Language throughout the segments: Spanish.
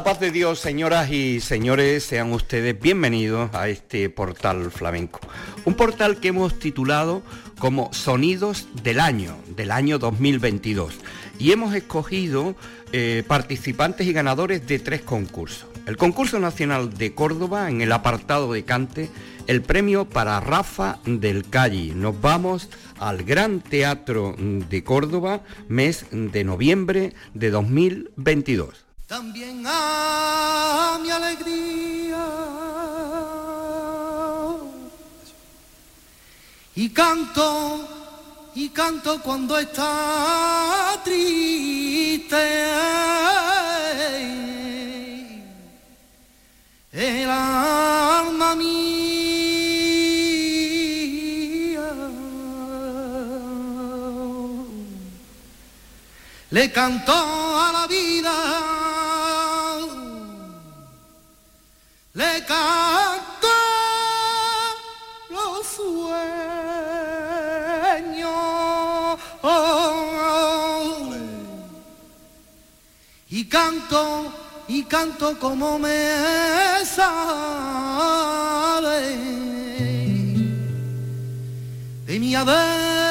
de Dios, señoras y señores, sean ustedes bienvenidos a este portal flamenco. Un portal que hemos titulado como Sonidos del Año, del año 2022. Y hemos escogido eh, participantes y ganadores de tres concursos. El concurso nacional de Córdoba en el apartado de cante, el premio para Rafa del Calle. Nos vamos al Gran Teatro de Córdoba, mes de noviembre de 2022 también a mi alegría. Y canto, y canto cuando está triste. El alma mía le cantó a la vida le canto los sueños. Y canto y canto como me sale de mi adentro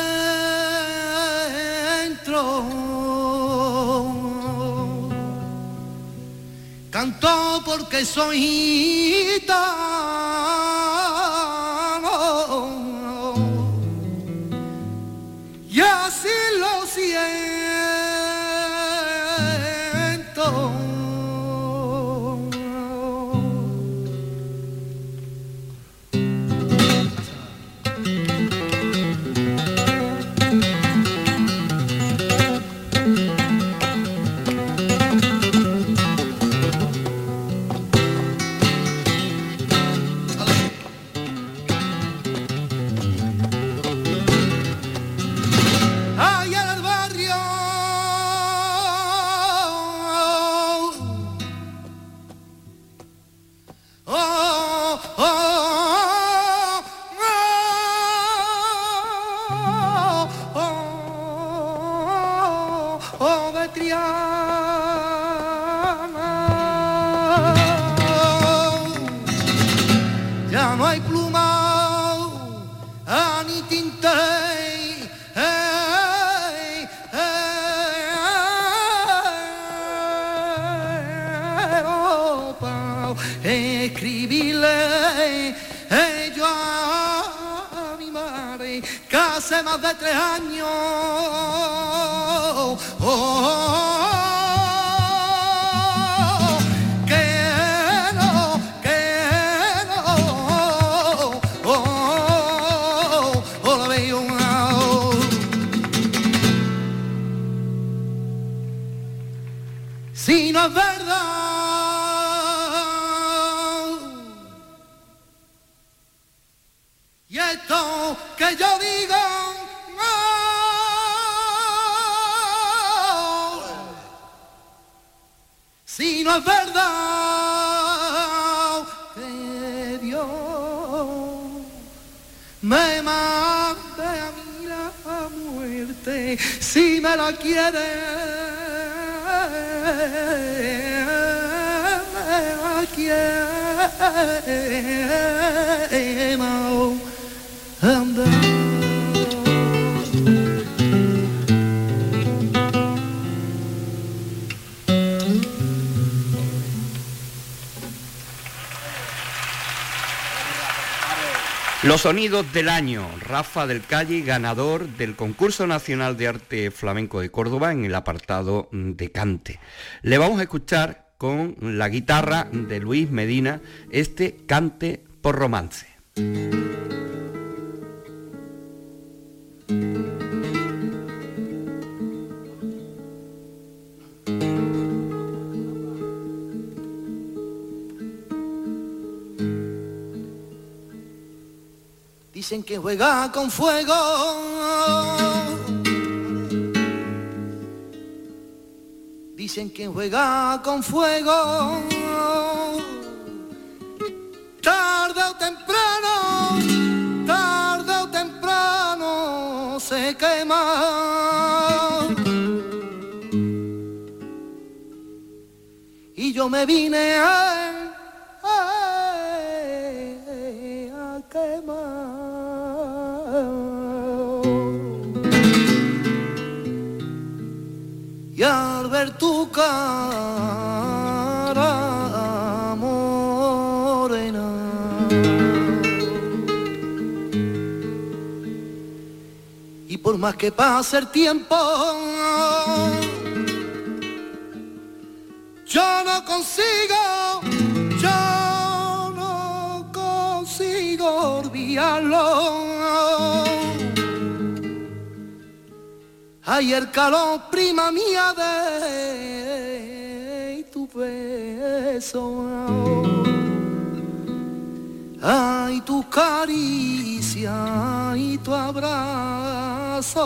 Canto porque soy gitano más de tres años. si me la quiere, me la quiere, Los sonidos del año. Rafa del Calle, ganador del concurso nacional de arte flamenco de Córdoba en el apartado de cante. Le vamos a escuchar con la guitarra de Luis Medina este cante por romance. Dicen que juega con fuego. Dicen que juega con fuego. Tarde o temprano, tarde o temprano se quema. Y yo me vine a, tu cara morena. Y por más que pase el tiempo yo no consigo yo no consigo olvidarlo Ay, el calor prima mía de tu beso. Ay, tu caricia y tu abrazo.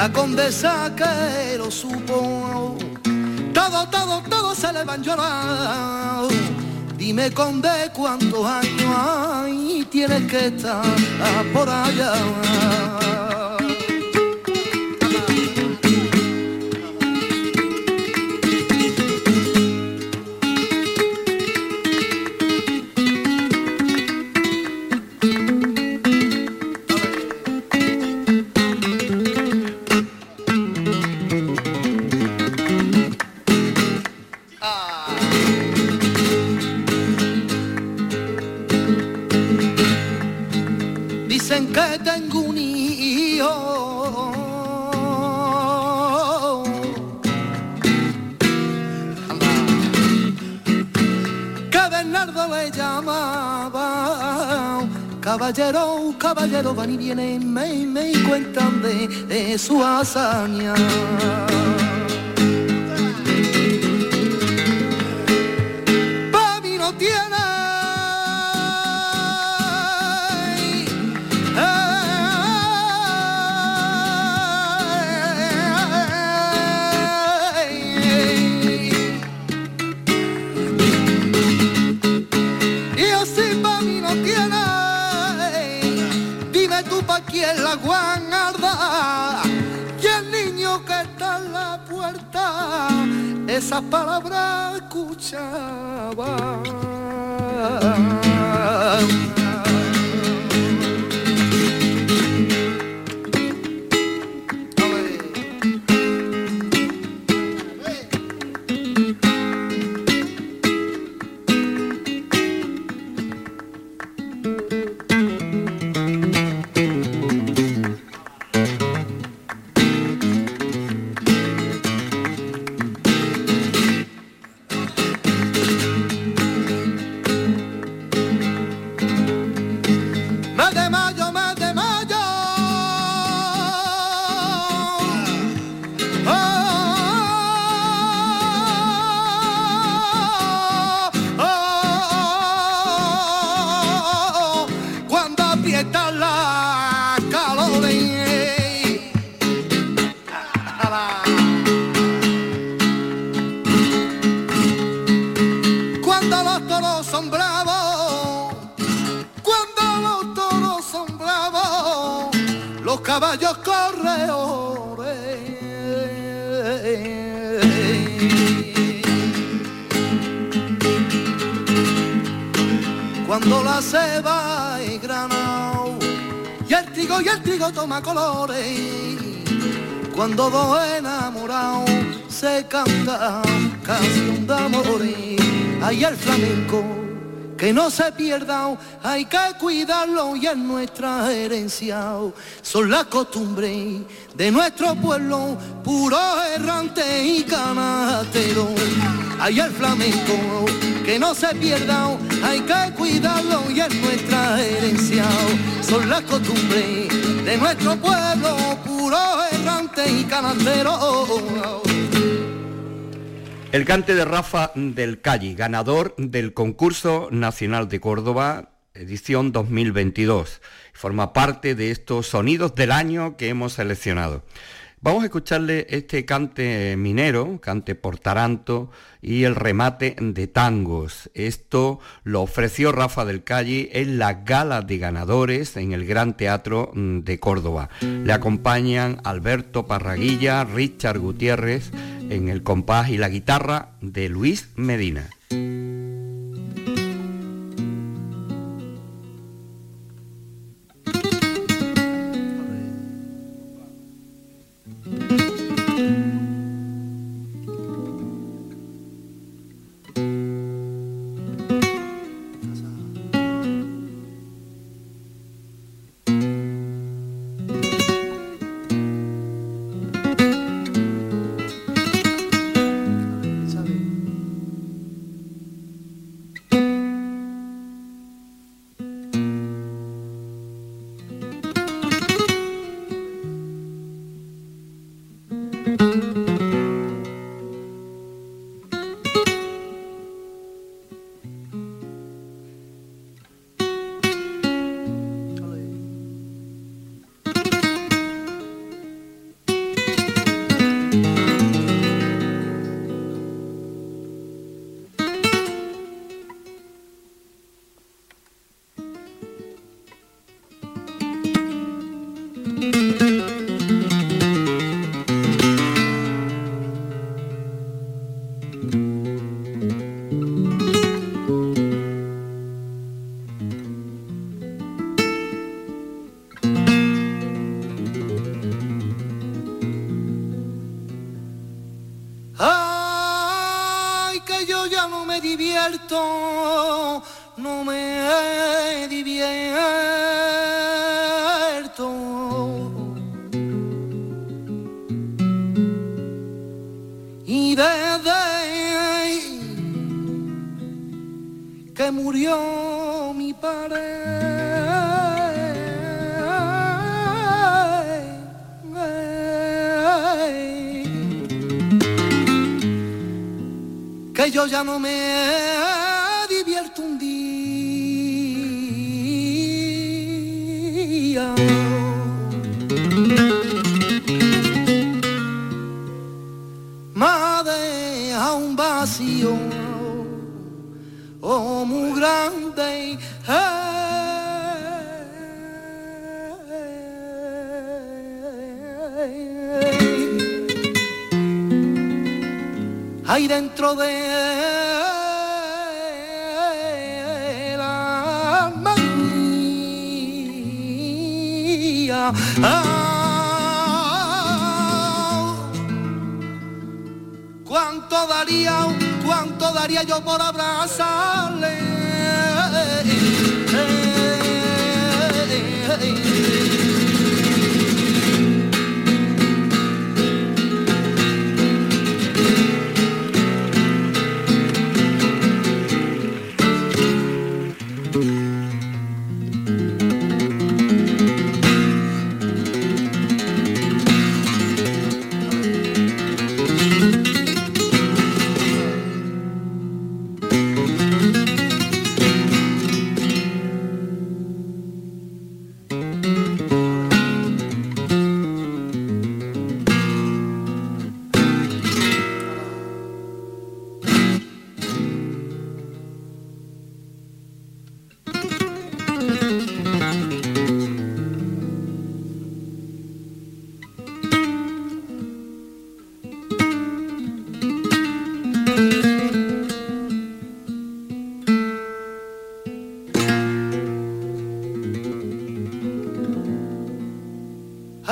La condesa que lo supo, todo, todo, todo se le van llorar. Dime conde cuántos años hay, tienes que estar por allá. Caballero, caballero van y vienen, me, me cuentan de, de su hazaña. la palabra escuchaba. Y el trigo toma colores. Cuando dos enamorados se canta canción de amores, hay el flamenco que no se pierda, hay que cuidarlo y es nuestra herencia. Son las costumbres de nuestro pueblo, puro errante y canatero. Hay el flamenco, que no se pierda, hay que cuidarlo y es nuestra herencia. Son las costumbres de nuestro pueblo, puro errante y canatero. El cante de Rafa del Calle, ganador del concurso nacional de Córdoba, edición 2022. Forma parte de estos sonidos del año que hemos seleccionado. Vamos a escucharle este cante minero, cante por taranto y el remate de tangos. Esto lo ofreció Rafa del Calle en la gala de ganadores en el Gran Teatro de Córdoba. Le acompañan Alberto Parraguilla, Richard Gutiérrez en el compás y la guitarra de Luis Medina. No me divierto un día. Madre a un vacío, oh muy grande. Ahí dentro de Ah, ¿Cuánto daría, cuánto daría yo por abrazarle?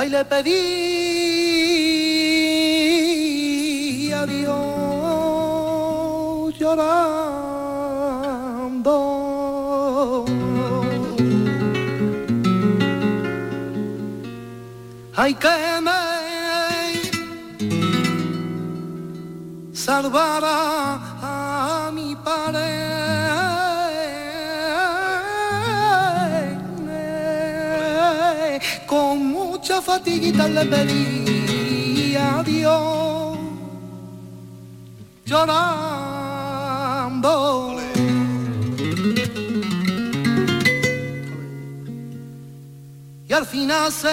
Le pedí a Dios llorando. Ay, que me salvara mucha fatiguita le pedí a Dios llorando. Y al final se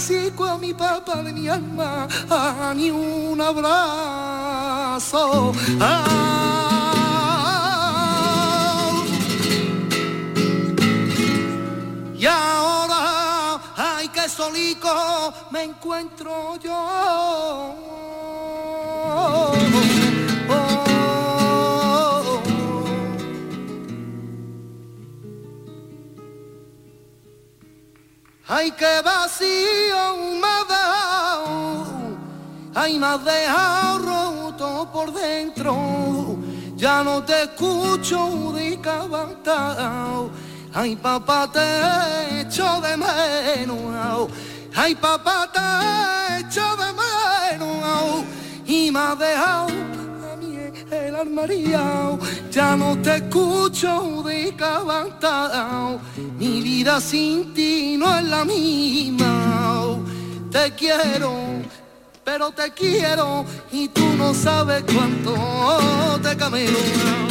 besico a mi papá de mi alma, ah, ni un abrazo. ah. Y ahora, ay, que solico me encuentro yo. Ay, que vacío me ha dado, ay, me has dejado roto por dentro, ya no te escucho de. Ay, papá, te echo de menos, ay, papá, te echo de menos, y me has dejado el armario, ya no te escucho de cantado. Mi vida sin ti no es la misma. Te quiero, pero te quiero y tú no sabes cuánto te camelo.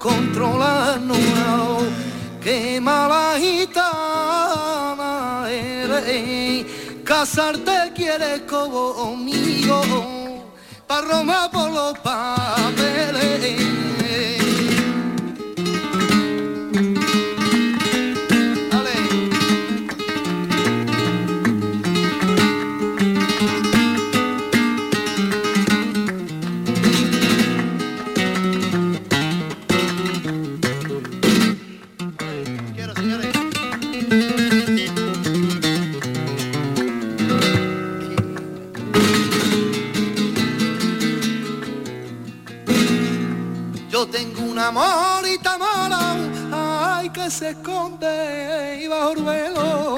Oh, controlarnos. Qué mala gitana eres. Casarte quieres conmigo. Pa' Roma por los papeles. Esconde y bajo el velo.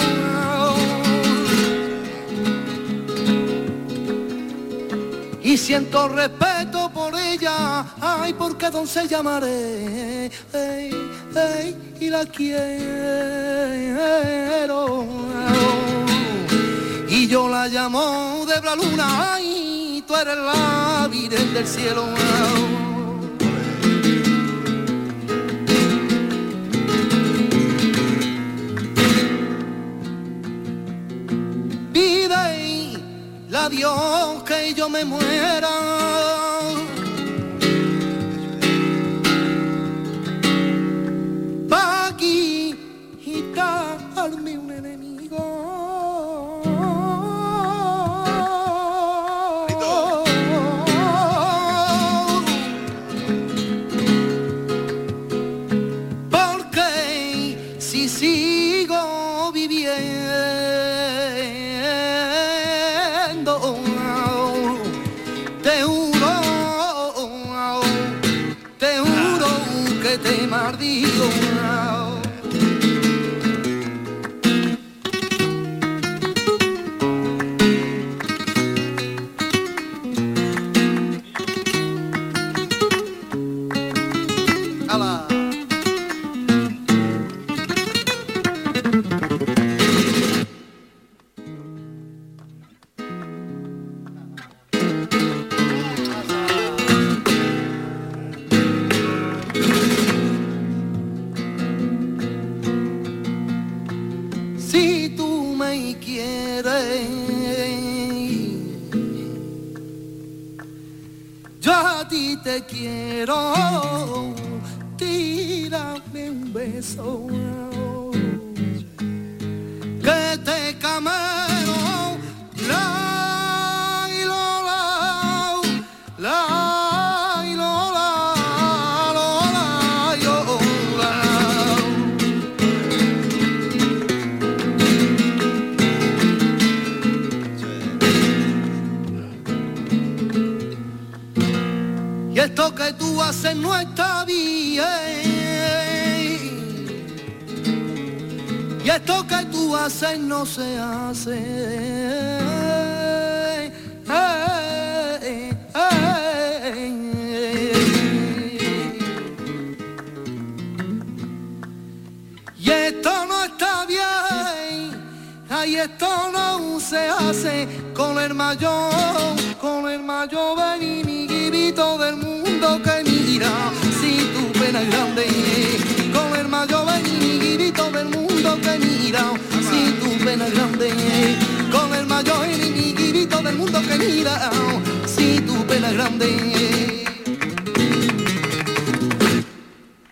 Y siento respeto por ella, ay porque doncella llamaré, ey, ey, y la quiero. Y yo la llamo de la luna, ay, tú eres la virgen del cielo. Dios que yo me muera.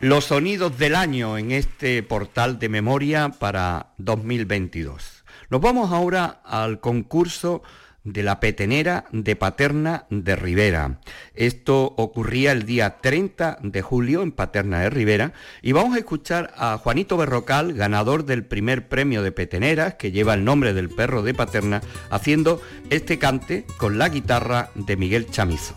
Los sonidos del año en este portal de memoria para 2022. Nos vamos ahora al concurso de la petenera de Paterna de Rivera. Esto ocurría el día 30 de julio en Paterna de Rivera y vamos a escuchar a Juanito Berrocal, ganador del primer premio de peteneras que lleva el nombre del perro de Paterna, haciendo este cante con la guitarra de Miguel Chamizo.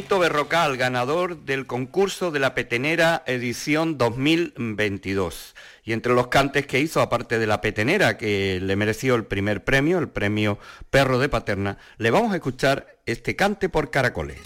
Juanito Berrocal, ganador del concurso de la Petenera edición 2022. Y entre los cantes que hizo, aparte de la Petenera, que le mereció el primer premio, el premio Perro de Paterna, le vamos a escuchar este cante por caracoles.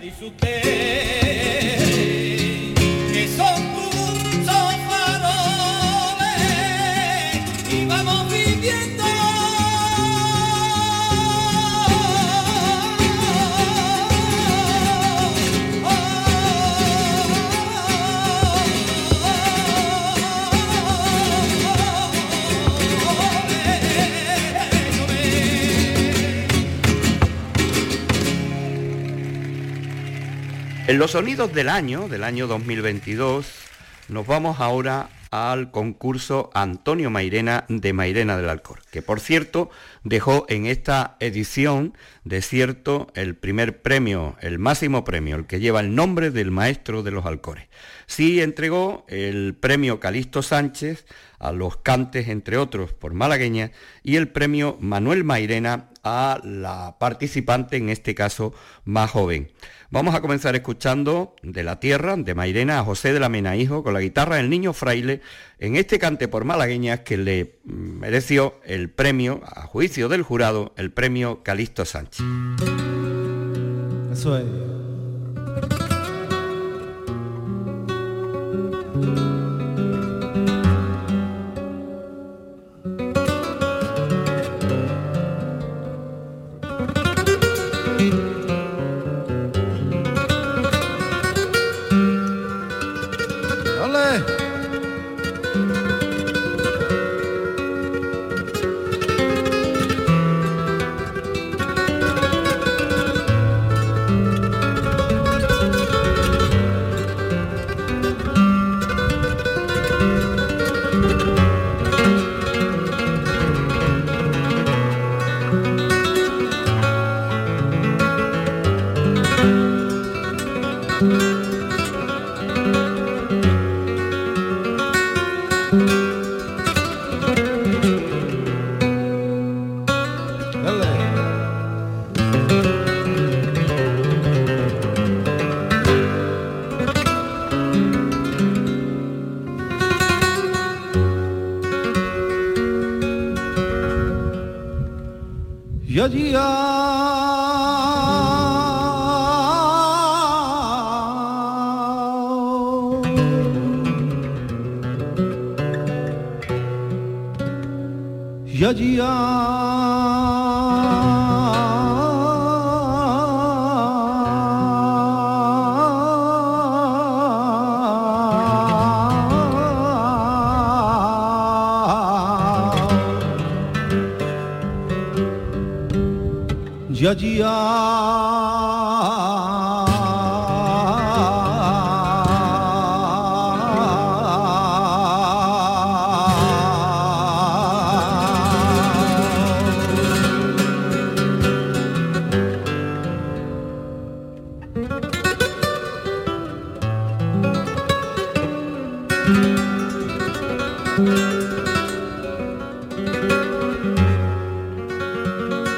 Dice usted En los sonidos del año, del año 2022, nos vamos ahora al concurso Antonio Mairena de Mairena del Alcor, que por cierto dejó en esta edición desierto el primer premio, el máximo premio, el que lleva el nombre del maestro de los Alcores. Sí entregó el premio Calixto Sánchez a los cantes, entre otros, por malagueña, y el premio Manuel Mairena a la participante, en este caso más joven. Vamos a comenzar escuchando de la tierra, de Mairena, a José de la Mena Hijo, con la guitarra del niño fraile, en este cante por malagueñas que le mereció el premio, a juicio del jurado, el premio Calixto Sánchez.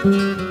Ni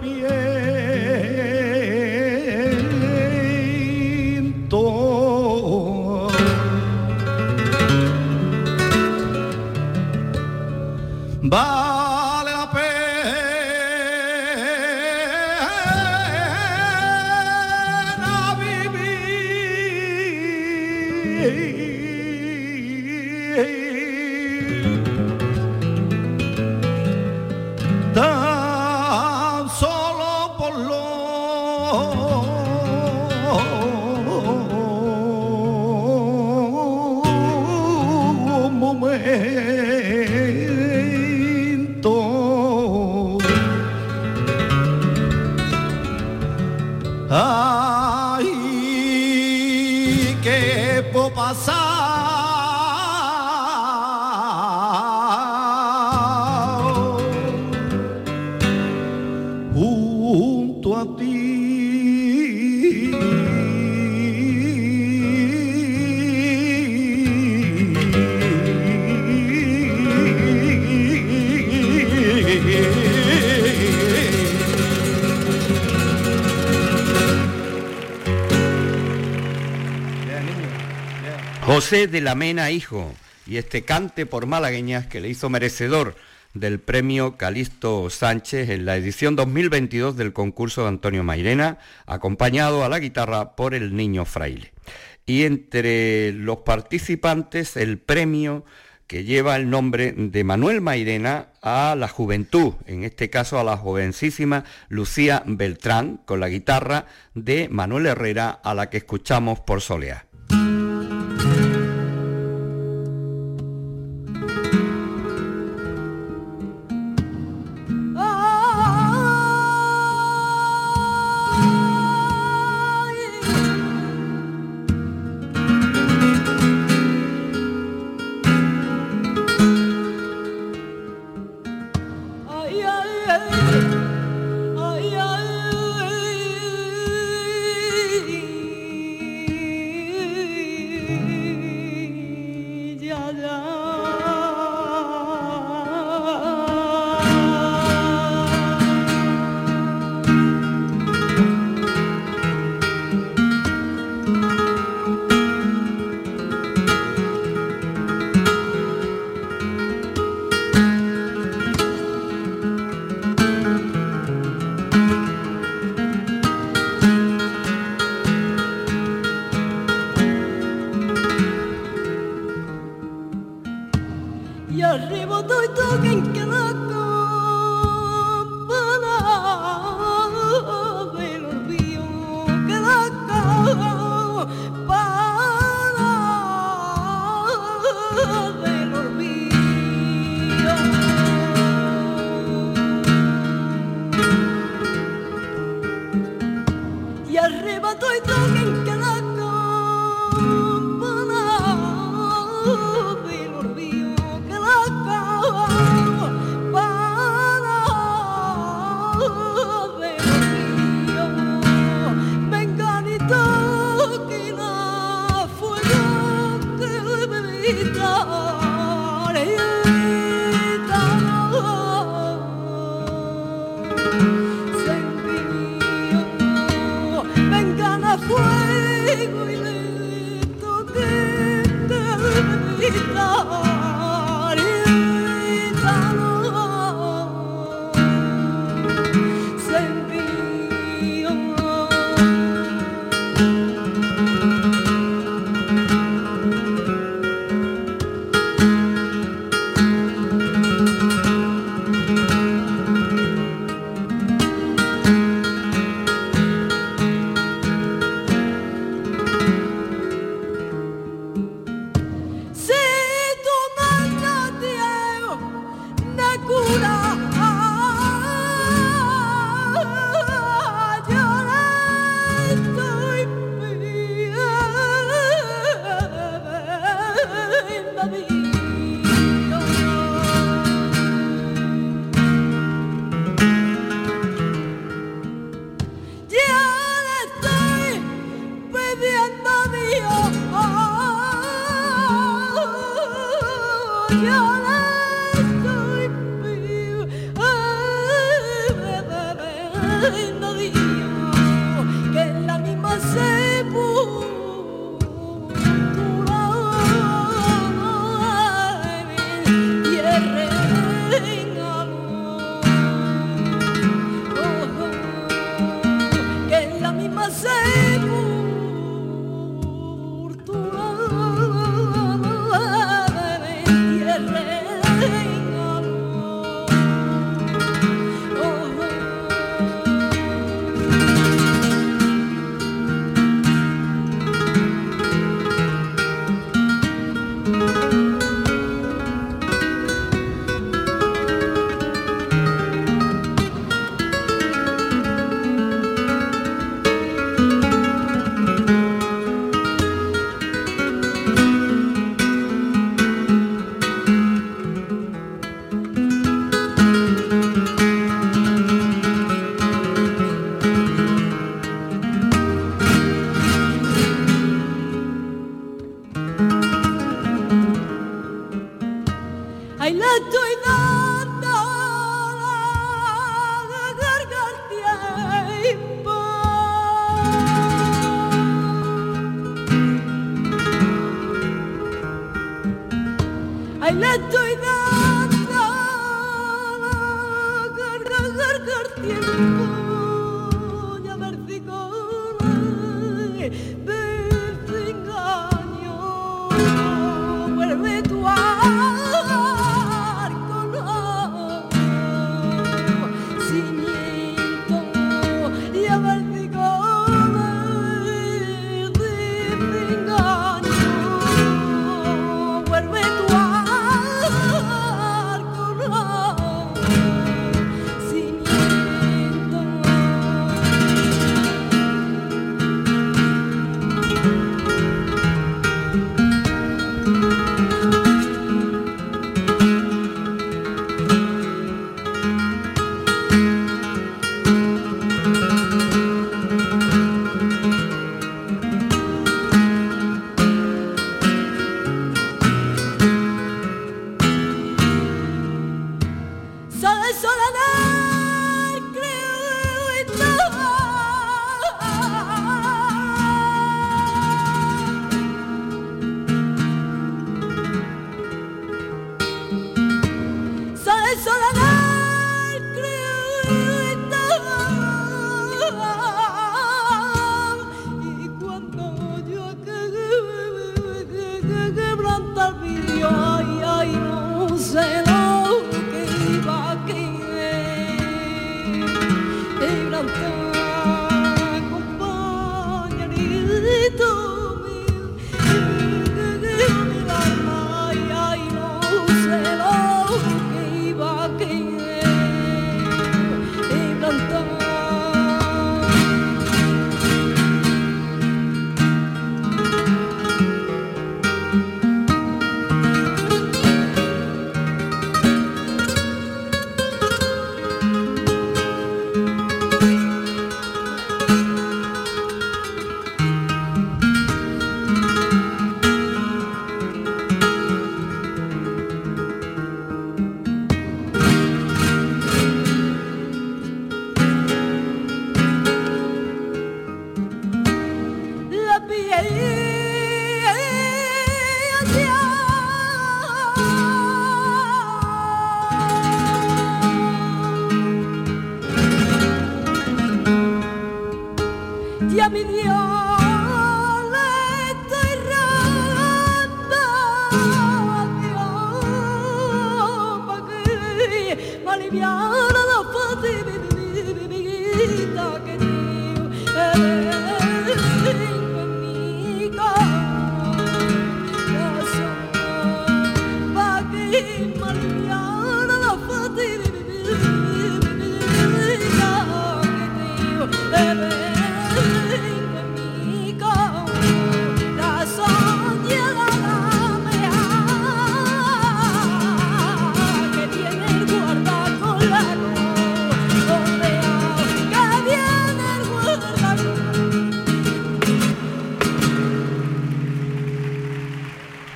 pie. José de la Mena Hijo y este cante por malagueñas que le hizo merecedor del premio Calixto Sánchez en la edición 2022 del concurso de Antonio Mairena, acompañado a la guitarra por el niño fraile. Y entre los participantes el premio que lleva el nombre de Manuel Mairena a la juventud, en este caso a la jovencísima Lucía Beltrán, con la guitarra de Manuel Herrera, a la que escuchamos por Soleá. Sin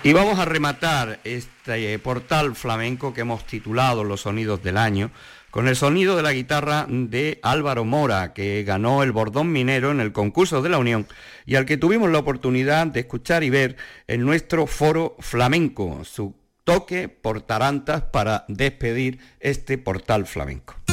Y vamos a rematar este portal flamenco que hemos titulado Los Sonidos del Año con el sonido de la guitarra de Álvaro Mora, que ganó el Bordón Minero en el concurso de la Unión y al que tuvimos la oportunidad de escuchar y ver en nuestro foro flamenco, su toque por tarantas para despedir este portal flamenco.